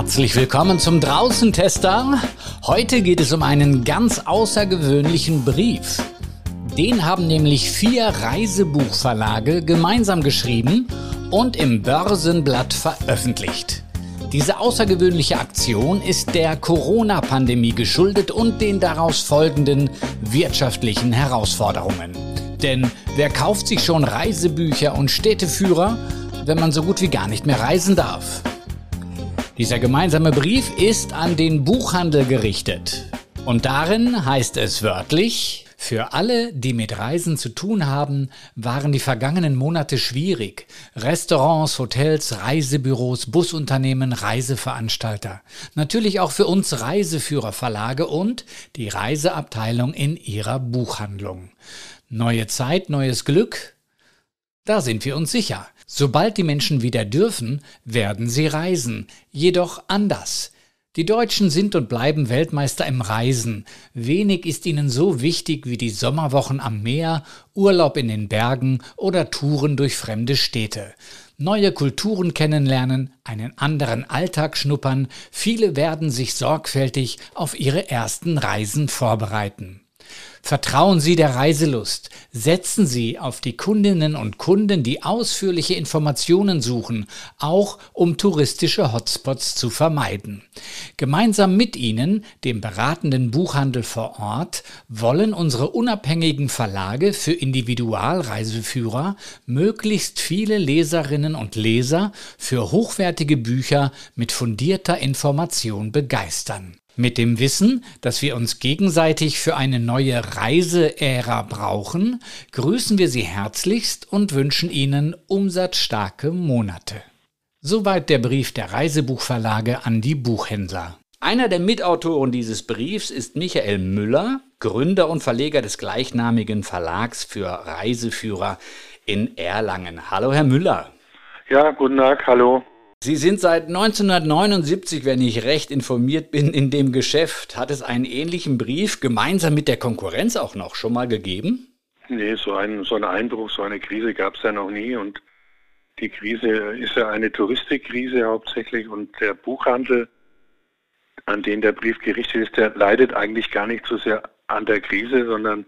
Herzlich willkommen zum Draußentester. Heute geht es um einen ganz außergewöhnlichen Brief. Den haben nämlich vier Reisebuchverlage gemeinsam geschrieben und im Börsenblatt veröffentlicht. Diese außergewöhnliche Aktion ist der Corona-Pandemie geschuldet und den daraus folgenden wirtschaftlichen Herausforderungen. Denn wer kauft sich schon Reisebücher und Städteführer, wenn man so gut wie gar nicht mehr reisen darf? Dieser gemeinsame Brief ist an den Buchhandel gerichtet. Und darin heißt es wörtlich, für alle, die mit Reisen zu tun haben, waren die vergangenen Monate schwierig. Restaurants, Hotels, Reisebüros, Busunternehmen, Reiseveranstalter. Natürlich auch für uns Reiseführerverlage und die Reiseabteilung in ihrer Buchhandlung. Neue Zeit, neues Glück? Da sind wir uns sicher. Sobald die Menschen wieder dürfen, werden sie reisen, jedoch anders. Die Deutschen sind und bleiben Weltmeister im Reisen. Wenig ist ihnen so wichtig wie die Sommerwochen am Meer, Urlaub in den Bergen oder Touren durch fremde Städte. Neue Kulturen kennenlernen, einen anderen Alltag schnuppern, viele werden sich sorgfältig auf ihre ersten Reisen vorbereiten. Vertrauen Sie der Reiselust. Setzen Sie auf die Kundinnen und Kunden, die ausführliche Informationen suchen, auch um touristische Hotspots zu vermeiden. Gemeinsam mit Ihnen, dem beratenden Buchhandel vor Ort, wollen unsere unabhängigen Verlage für Individualreiseführer möglichst viele Leserinnen und Leser für hochwertige Bücher mit fundierter Information begeistern. Mit dem Wissen, dass wir uns gegenseitig für eine neue Reiseära brauchen, grüßen wir Sie herzlichst und wünschen Ihnen umsatzstarke Monate. Soweit der Brief der Reisebuchverlage an die Buchhändler. Einer der Mitautoren dieses Briefs ist Michael Müller, Gründer und Verleger des gleichnamigen Verlags für Reiseführer in Erlangen. Hallo, Herr Müller. Ja, guten Tag, hallo. Sie sind seit 1979, wenn ich recht informiert bin, in dem Geschäft. Hat es einen ähnlichen Brief gemeinsam mit der Konkurrenz auch noch schon mal gegeben? Nee, so einen, so einen Einbruch, so eine Krise gab es ja noch nie. Und die Krise ist ja eine Touristikkrise hauptsächlich. Und der Buchhandel, an den der Brief gerichtet ist, der leidet eigentlich gar nicht so sehr an der Krise, sondern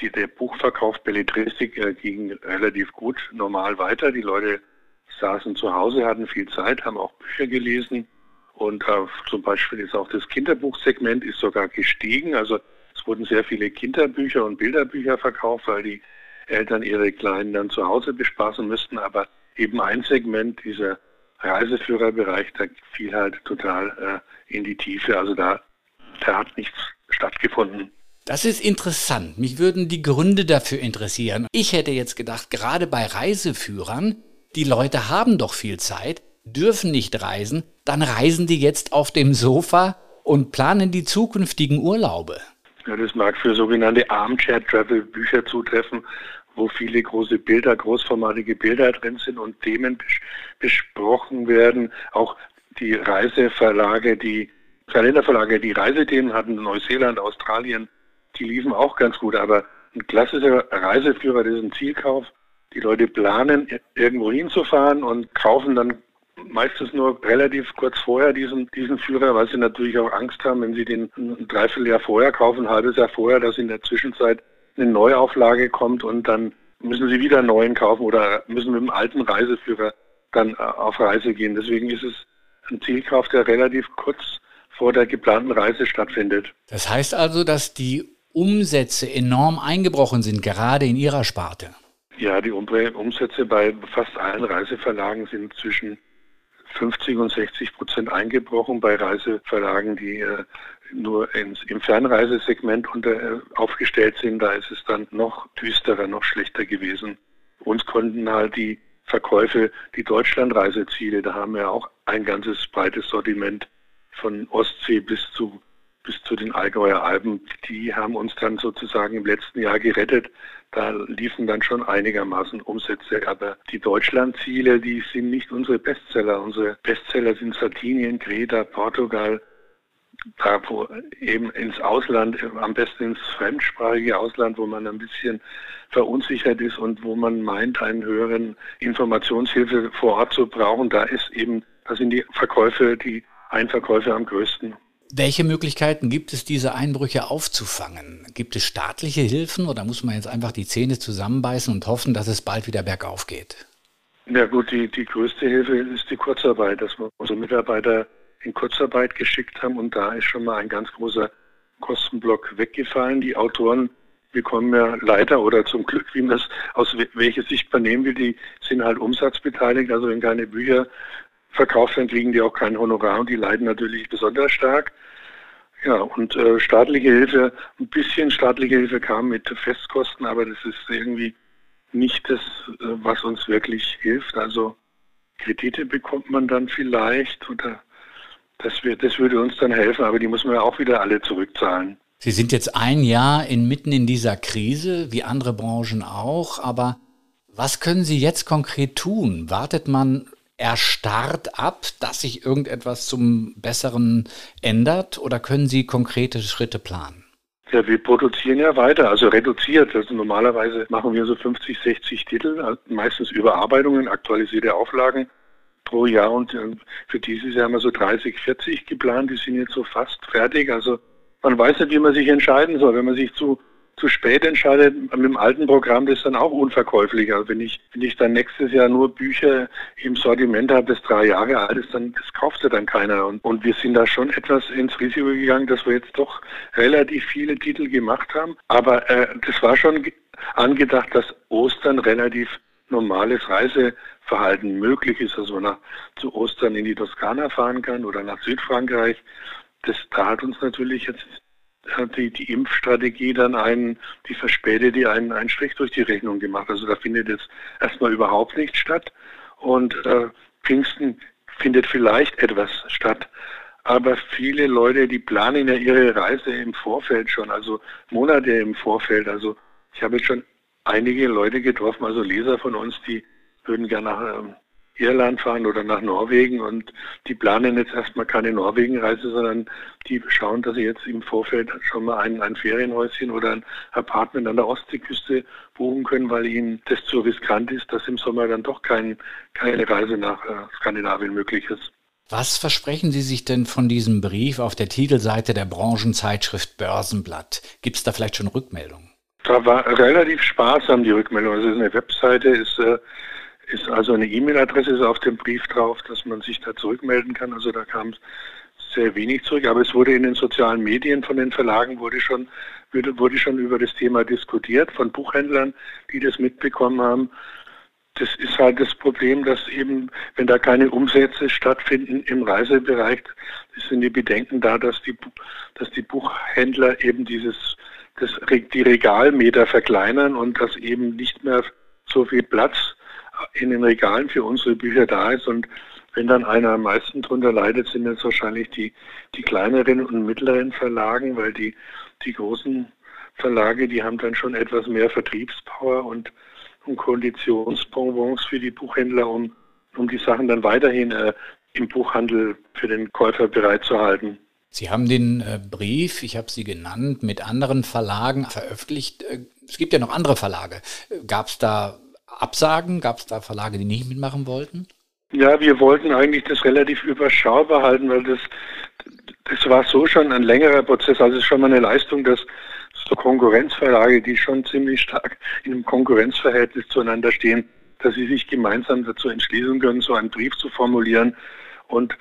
die, der Buchverkauf Belletristik äh, ging relativ gut normal weiter. Die Leute saßen zu Hause, hatten viel Zeit, haben auch Bücher gelesen und äh, zum Beispiel ist auch das Kinderbuchsegment ist sogar gestiegen. Also es wurden sehr viele Kinderbücher und Bilderbücher verkauft, weil die Eltern ihre Kleinen dann zu Hause bespaßen müssten. Aber eben ein Segment, dieser Reiseführerbereich, da fiel halt total äh, in die Tiefe. Also da, da hat nichts stattgefunden. Das ist interessant. Mich würden die Gründe dafür interessieren. Ich hätte jetzt gedacht, gerade bei Reiseführern, die Leute haben doch viel Zeit, dürfen nicht reisen, dann reisen die jetzt auf dem Sofa und planen die zukünftigen Urlaube. Ja, das mag für sogenannte Armchair-Travel-Bücher zutreffen, wo viele große Bilder, großformatige Bilder drin sind und Themen bes besprochen werden. Auch die Reiseverlage, die Kalenderverlage, die Reisethemen hatten, Neuseeland, Australien, die liefen auch ganz gut. Aber ein klassischer Reiseführer, das ist ein Zielkauf, die Leute planen, irgendwo hinzufahren und kaufen dann meistens nur relativ kurz vorher diesen, diesen Führer, weil sie natürlich auch Angst haben, wenn sie den ein Dreivierteljahr vorher kaufen, ein halbes Jahr vorher, dass in der Zwischenzeit eine Neuauflage kommt und dann müssen sie wieder einen neuen kaufen oder müssen mit dem alten Reiseführer dann äh, auf Reise gehen. Deswegen ist es ein Zielkauf, der relativ kurz vor der geplanten Reise stattfindet. Das heißt also, dass die Umsätze enorm eingebrochen sind, gerade in Ihrer Sparte. Ja, die Umsätze bei fast allen Reiseverlagen sind zwischen 50 und 60 Prozent eingebrochen. Bei Reiseverlagen, die äh, nur ins, im Fernreisesegment unter, äh, aufgestellt sind, da ist es dann noch düsterer, noch schlechter gewesen. Uns konnten halt die Verkäufe, die Deutschlandreiseziele, da haben wir auch ein ganzes breites Sortiment von Ostsee bis zu bis zu den Allgäuer Alpen, die haben uns dann sozusagen im letzten Jahr gerettet. Da liefen dann schon einigermaßen Umsätze. Aber die Deutschlandziele, die sind nicht unsere Bestseller. Unsere Bestseller sind Sardinien, Kreta, Portugal, da wo eben ins Ausland, am besten ins fremdsprachige Ausland, wo man ein bisschen verunsichert ist und wo man meint, einen höheren Informationshilfe vor Ort zu brauchen, da ist eben, da sind die Verkäufe, die Einverkäufe am größten. Welche Möglichkeiten gibt es, diese Einbrüche aufzufangen? Gibt es staatliche Hilfen oder muss man jetzt einfach die Zähne zusammenbeißen und hoffen, dass es bald wieder bergauf geht? Ja gut, die, die größte Hilfe ist die Kurzarbeit, dass wir unsere Mitarbeiter in Kurzarbeit geschickt haben und da ist schon mal ein ganz großer Kostenblock weggefallen. Die Autoren bekommen ja leider oder zum Glück, wie man es aus welcher Sicht man nehmen will, die sind halt umsatzbeteiligt. Also wenn keine Bücher verkauft werden, kriegen die auch kein Honorar und die leiden natürlich besonders stark. Ja, und äh, staatliche Hilfe, ein bisschen staatliche Hilfe kam mit Festkosten, aber das ist irgendwie nicht das, äh, was uns wirklich hilft. Also Kredite bekommt man dann vielleicht oder das, wird, das würde uns dann helfen, aber die man ja auch wieder alle zurückzahlen. Sie sind jetzt ein Jahr inmitten in dieser Krise, wie andere Branchen auch, aber was können Sie jetzt konkret tun? Wartet man erstarrt ab, dass sich irgendetwas zum Besseren ändert oder können Sie konkrete Schritte planen? Ja, wir produzieren ja weiter, also reduziert. Also normalerweise machen wir so 50, 60 Titel, meistens Überarbeitungen, aktualisierte Auflagen pro Jahr und äh, für dieses Jahr haben wir so 30, 40 geplant, die sind jetzt so fast fertig. Also man weiß nicht, wie man sich entscheiden soll. Wenn man sich zu, zu spät entscheidet, mit dem alten Programm, das ist dann auch unverkäuflich. Also wenn ich, wenn ich dann nächstes Jahr nur Bücher im Sortiment habe, das drei Jahre alt ist, dann das kauft ja dann keiner. Und, und wir sind da schon etwas ins Risiko gegangen, dass wir jetzt doch relativ viele Titel gemacht haben. Aber äh, das war schon angedacht, dass Ostern relativ normales Reiseverhalten möglich ist, dass man nach, zu Ostern in die Toskana fahren kann oder nach Südfrankreich das, da hat uns natürlich jetzt die, die Impfstrategie dann einen, die verspätete einen, einen Strich durch die Rechnung gemacht. Also da findet jetzt erstmal überhaupt nichts statt. Und äh, Pfingsten findet vielleicht etwas statt. Aber viele Leute, die planen ja ihre Reise im Vorfeld schon, also Monate im Vorfeld. Also ich habe jetzt schon einige Leute getroffen, also Leser von uns, die würden gerne nach ähm, Irland fahren oder nach Norwegen und die planen jetzt erstmal keine Norwegenreise, sondern die schauen, dass sie jetzt im Vorfeld schon mal ein, ein Ferienhäuschen oder ein Apartment an der Ostseeküste buchen können, weil ihnen das zu riskant ist, dass im Sommer dann doch kein, keine Reise nach äh, Skandinavien möglich ist. Was versprechen Sie sich denn von diesem Brief auf der Titelseite der Branchenzeitschrift Börsenblatt? Gibt es da vielleicht schon Rückmeldungen? Da war relativ sparsam die Rückmeldung. Also es ist eine Webseite, ist äh, ist also eine E-Mail-Adresse auf dem Brief drauf, dass man sich da zurückmelden kann. Also da kam sehr wenig zurück, aber es wurde in den sozialen Medien von den Verlagen wurde schon, wurde schon über das Thema diskutiert von Buchhändlern, die das mitbekommen haben. Das ist halt das Problem, dass eben, wenn da keine Umsätze stattfinden im Reisebereich, sind die Bedenken da, dass die, dass die Buchhändler eben dieses, das, die Regalmeter verkleinern und dass eben nicht mehr so viel Platz in den Regalen für unsere Bücher da ist. Und wenn dann einer am meisten darunter leidet, sind es wahrscheinlich die, die kleineren und mittleren Verlagen, weil die, die großen Verlage, die haben dann schon etwas mehr Vertriebspower und, und Konditionsbonbons für die Buchhändler, um, um die Sachen dann weiterhin äh, im Buchhandel für den Käufer bereitzuhalten. Sie haben den äh, Brief, ich habe Sie genannt, mit anderen Verlagen veröffentlicht. Äh, es gibt ja noch andere Verlage. Gab es da Absagen? Gab es da Verlage, die nicht mitmachen wollten? Ja, wir wollten eigentlich das relativ überschaubar halten, weil das, das war so schon ein längerer Prozess. Also es ist schon mal eine Leistung, dass so Konkurrenzverlage, die schon ziemlich stark in einem Konkurrenzverhältnis zueinander stehen, dass sie sich gemeinsam dazu entschließen können, so einen Brief zu formulieren. Und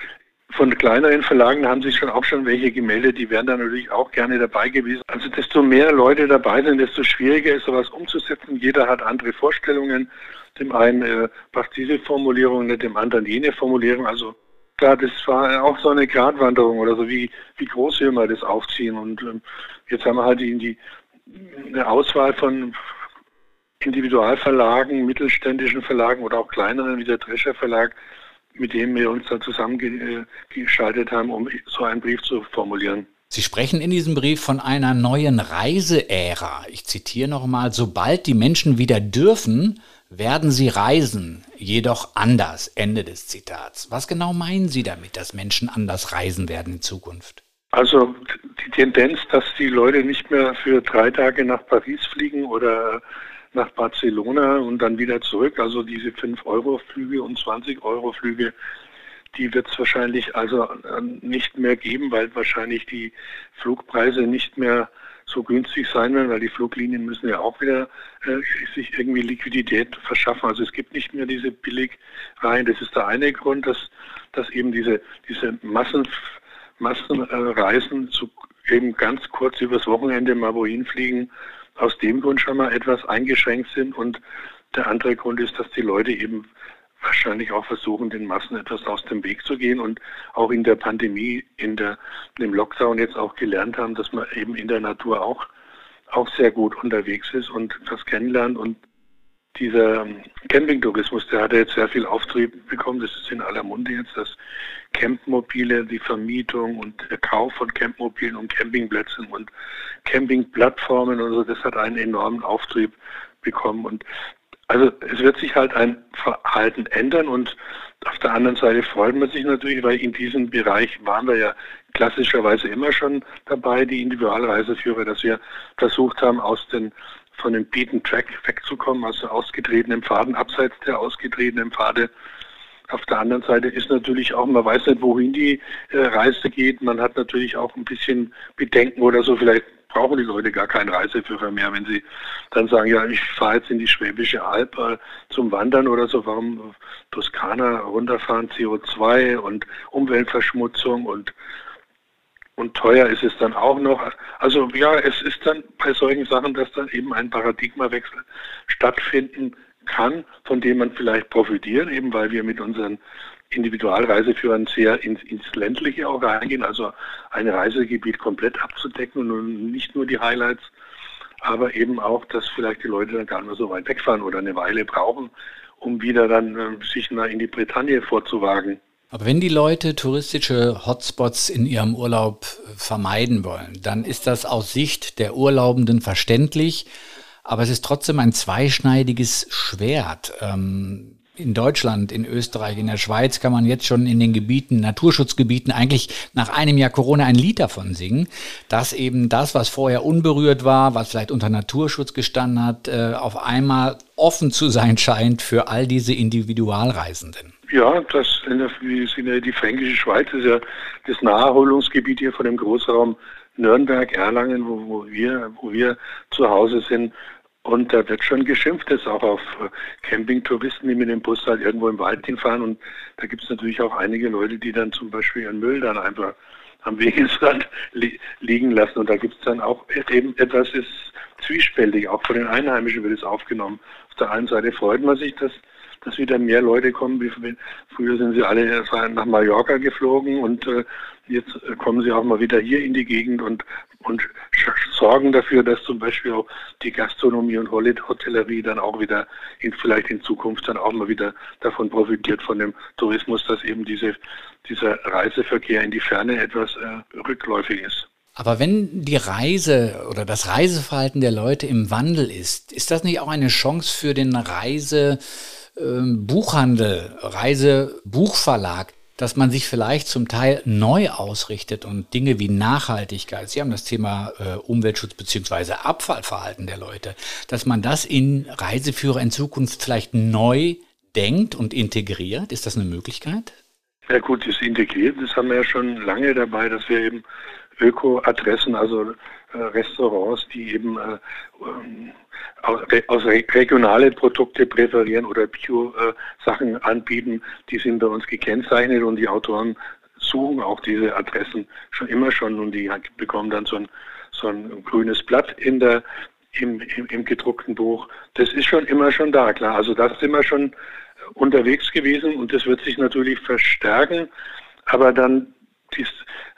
von kleineren Verlagen haben sich schon auch schon welche gemeldet, die wären da natürlich auch gerne dabei gewesen. Also desto mehr Leute dabei sind, desto schwieriger ist sowas umzusetzen. Jeder hat andere Vorstellungen. Dem einen äh, passt diese Formulierung nicht, dem anderen jene Formulierung. Also klar, das war auch so eine Gratwanderung oder so, wie, wie groß will man das aufziehen. Und ähm, jetzt haben wir halt in die, eine Auswahl von Individualverlagen, mittelständischen Verlagen oder auch kleineren wie der Drescher Verlag mit dem wir uns da zusammengeschaltet haben, um so einen Brief zu formulieren. Sie sprechen in diesem Brief von einer neuen Reiseära. Ich zitiere nochmal, sobald die Menschen wieder dürfen, werden sie reisen, jedoch anders. Ende des Zitats. Was genau meinen Sie damit, dass Menschen anders reisen werden in Zukunft? Also die Tendenz, dass die Leute nicht mehr für drei Tage nach Paris fliegen oder nach Barcelona und dann wieder zurück. Also diese 5-Euro-Flüge und 20-Euro-Flüge, die wird es wahrscheinlich also äh, nicht mehr geben, weil wahrscheinlich die Flugpreise nicht mehr so günstig sein werden, weil die Fluglinien müssen ja auch wieder äh, sich irgendwie Liquidität verschaffen. Also es gibt nicht mehr diese Billigreihen. Das ist der eine Grund, dass, dass eben diese, diese Massen, Massenreisen zu eben ganz kurz übers Wochenende mal wohin fliegen, aus dem Grund schon mal etwas eingeschränkt sind. Und der andere Grund ist, dass die Leute eben wahrscheinlich auch versuchen, den Massen etwas aus dem Weg zu gehen und auch in der Pandemie, in der, im Lockdown jetzt auch gelernt haben, dass man eben in der Natur auch, auch sehr gut unterwegs ist und das kennenlernt und dieser Campingtourismus, der hat jetzt sehr viel Auftrieb bekommen. Das ist in aller Munde jetzt, dass Campmobile, die Vermietung und der Kauf von Campmobilen und Campingplätzen und Campingplattformen und so, das hat einen enormen Auftrieb bekommen. Und also es wird sich halt ein Verhalten ändern und auf der anderen Seite freut man sich natürlich, weil in diesem Bereich waren wir ja klassischerweise immer schon dabei, die Individualreiseführer, dass wir versucht haben, aus den von dem Beaten Track wegzukommen, also ausgetretenen Pfaden, abseits der ausgetretenen Pfade. Auf der anderen Seite ist natürlich auch, man weiß nicht, wohin die äh, Reise geht. Man hat natürlich auch ein bisschen Bedenken oder so, vielleicht brauchen die Leute gar keinen Reiseführer mehr, wenn sie dann sagen, ja, ich fahre jetzt in die Schwäbische Alb äh, zum Wandern oder so, warum Toskana runterfahren, CO2 und Umweltverschmutzung und und teuer ist es dann auch noch. Also ja, es ist dann bei solchen Sachen, dass dann eben ein Paradigmawechsel stattfinden kann, von dem man vielleicht profitiert, eben weil wir mit unseren Individualreiseführern sehr ins, ins ländliche auch reingehen, also ein Reisegebiet komplett abzudecken und nicht nur die Highlights, aber eben auch, dass vielleicht die Leute dann gar nicht mehr so weit wegfahren oder eine Weile brauchen, um wieder dann äh, sich in die Bretagne vorzuwagen. Aber wenn die Leute touristische Hotspots in ihrem Urlaub vermeiden wollen, dann ist das aus Sicht der Urlaubenden verständlich. Aber es ist trotzdem ein zweischneidiges Schwert. Ähm, in Deutschland, in Österreich, in der Schweiz kann man jetzt schon in den Gebieten, Naturschutzgebieten eigentlich nach einem Jahr Corona ein Lied davon singen, dass eben das, was vorher unberührt war, was vielleicht unter Naturschutz gestanden hat, äh, auf einmal offen zu sein scheint für all diese Individualreisenden. Ja, das sind ja die fränkische Schweiz, ist ja das Naherholungsgebiet hier von dem Großraum Nürnberg, Erlangen, wo, wo, wir, wo wir zu Hause sind. Und da wird schon geschimpft, jetzt auch auf äh, Campingtouristen, die mit dem Bus halt irgendwo im Wald hinfahren. Und da gibt es natürlich auch einige Leute, die dann zum Beispiel ihren Müll dann einfach am Wegesrand li liegen lassen. Und da gibt es dann auch eben etwas, ist zwiespältig. Auch von den Einheimischen wird es aufgenommen. Auf der einen Seite freut man sich, dass dass wieder mehr Leute kommen. Früher sind sie alle nach Mallorca geflogen und äh, jetzt kommen sie auch mal wieder hier in die Gegend und, und sorgen dafür, dass zum Beispiel auch die Gastronomie und Hotellerie dann auch wieder in, vielleicht in Zukunft dann auch mal wieder davon profitiert von dem Tourismus, dass eben diese, dieser Reiseverkehr in die Ferne etwas äh, rückläufig ist. Aber wenn die Reise oder das Reiseverhalten der Leute im Wandel ist, ist das nicht auch eine Chance für den Reise ähm, Reisebuchverlag, dass man sich vielleicht zum Teil neu ausrichtet und Dinge wie Nachhaltigkeit, Sie haben das Thema äh, Umweltschutz beziehungsweise Abfallverhalten der Leute, dass man das in Reiseführer in Zukunft vielleicht neu denkt und integriert. Ist das eine Möglichkeit? Ja gut, das integriert, das haben wir ja schon lange dabei, dass wir eben Öko-Adressen, also Restaurants, die eben äh, ähm, aus regionale Produkte präferieren oder Bio-Sachen anbieten, die sind bei uns gekennzeichnet und die Autoren suchen auch diese Adressen schon immer schon und die bekommen dann so ein, so ein grünes Blatt in der, im, im, im gedruckten Buch. Das ist schon immer schon da, klar. Also das sind wir schon unterwegs gewesen und das wird sich natürlich verstärken, aber dann das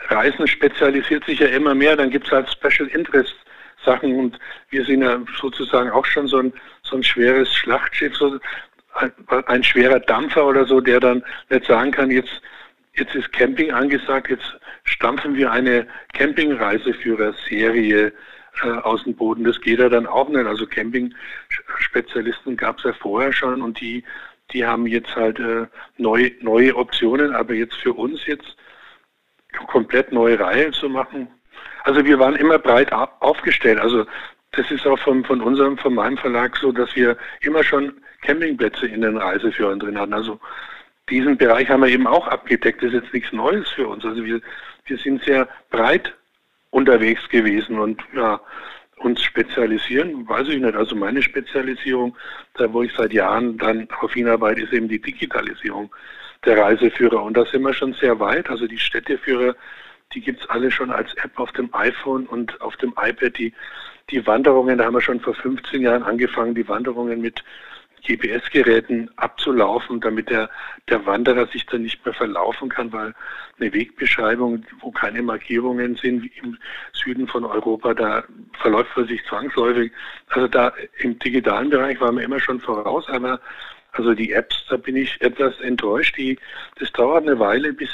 Reisen spezialisiert sich ja immer mehr, dann gibt es halt Special Interest Sachen und wir sind ja sozusagen auch schon so ein, so ein schweres Schlachtschiff, so ein, ein schwerer Dampfer oder so, der dann nicht sagen kann, jetzt, jetzt ist Camping angesagt, jetzt stampfen wir eine Campingreiseführer-Serie äh, aus dem Boden. Das geht ja dann auch nicht. Also Camping-Spezialisten gab es ja vorher schon und die, die haben jetzt halt äh, neue, neue Optionen, aber jetzt für uns jetzt komplett neue Reihe zu machen, also wir waren immer breit aufgestellt. Also das ist auch von, von unserem, von meinem Verlag so, dass wir immer schon Campingplätze in den Reiseführern drin hatten. Also diesen Bereich haben wir eben auch abgedeckt. Das ist jetzt nichts Neues für uns. Also wir, wir sind sehr breit unterwegs gewesen und ja, uns spezialisieren, weiß ich nicht. Also meine Spezialisierung, da wo ich seit Jahren dann darauf hinarbeite, ist eben die Digitalisierung der Reiseführer. Und da sind wir schon sehr weit. Also die Städteführer, die gibt es alle schon als App auf dem iPhone und auf dem iPad. Die, die Wanderungen, da haben wir schon vor 15 Jahren angefangen, die Wanderungen mit GPS-Geräten abzulaufen, damit der, der Wanderer sich dann nicht mehr verlaufen kann, weil eine Wegbeschreibung, wo keine Markierungen sind, wie im Süden von Europa, da verläuft man sich zwangsläufig. Also da im digitalen Bereich waren wir immer schon voraus, aber also die Apps, da bin ich etwas enttäuscht. Die, das dauert eine Weile, bis,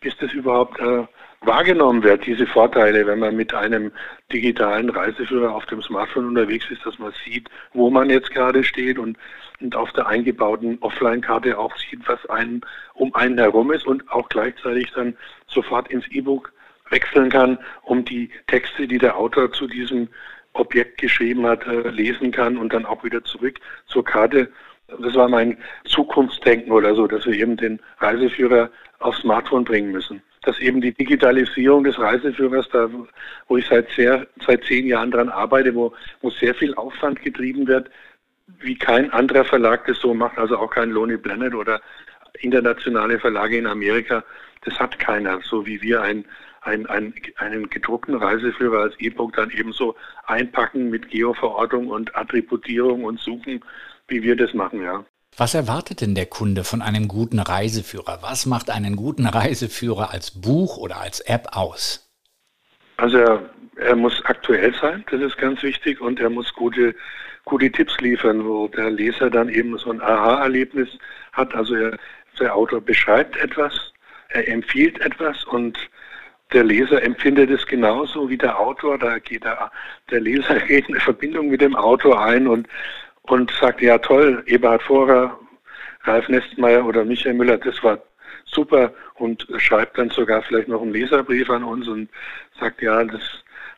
bis das überhaupt äh, wahrgenommen wird, diese Vorteile, wenn man mit einem digitalen Reiseführer auf dem Smartphone unterwegs ist, dass man sieht, wo man jetzt gerade steht und, und auf der eingebauten Offline-Karte auch sieht, was einen um einen herum ist und auch gleichzeitig dann sofort ins E-Book wechseln kann, um die Texte, die der Autor zu diesem Objekt geschrieben hat, äh, lesen kann und dann auch wieder zurück zur Karte. Das war mein Zukunftsdenken oder so, dass wir eben den Reiseführer aufs Smartphone bringen müssen. Dass eben die Digitalisierung des Reiseführers, da, wo ich seit, sehr, seit zehn Jahren daran arbeite, wo, wo sehr viel Aufwand getrieben wird, wie kein anderer Verlag das so macht, also auch kein Lonely Planet oder internationale Verlage in Amerika, das hat keiner, so wie wir ein, ein, ein, einen gedruckten Reiseführer als E-Book dann ebenso einpacken mit Geoverortung und Attributierung und Suchen, wie wir das machen, ja. Was erwartet denn der Kunde von einem guten Reiseführer? Was macht einen guten Reiseführer als Buch oder als App aus? Also er, er muss aktuell sein, das ist ganz wichtig, und er muss gute, gute Tipps liefern, wo der Leser dann eben so ein Aha-Erlebnis hat. Also er, der Autor beschreibt etwas, er empfiehlt etwas und der Leser empfindet es genauso wie der Autor. Da geht der, der Leser geht eine Verbindung mit dem Autor ein und und sagte, ja toll, Eberhard Vorer, Ralf Nestmeier oder Michael Müller, das war super und schreibt dann sogar vielleicht noch einen Leserbrief an uns und sagt, ja, das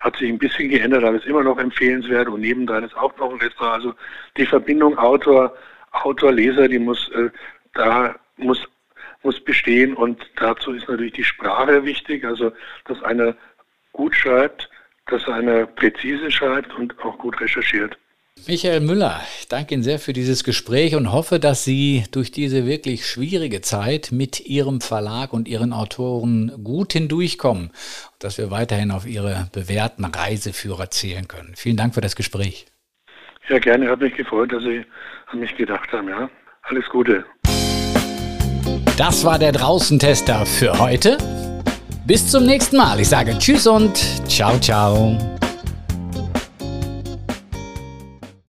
hat sich ein bisschen geändert, aber ist immer noch empfehlenswert und nebendran ist auch noch ein Restaurant. Also die Verbindung Autor, Autor, Leser, die muss äh, da muss muss bestehen und dazu ist natürlich die Sprache wichtig, also dass einer gut schreibt, dass einer präzise schreibt und auch gut recherchiert. Michael Müller, ich danke Ihnen sehr für dieses Gespräch und hoffe, dass Sie durch diese wirklich schwierige Zeit mit Ihrem Verlag und Ihren Autoren gut hindurchkommen und dass wir weiterhin auf Ihre bewährten Reiseführer zählen können. Vielen Dank für das Gespräch. Ja, gerne. Hat mich gefreut, dass Sie an mich gedacht haben. Ja, alles Gute. Das war der Draußentester für heute. Bis zum nächsten Mal. Ich sage Tschüss und ciao, ciao.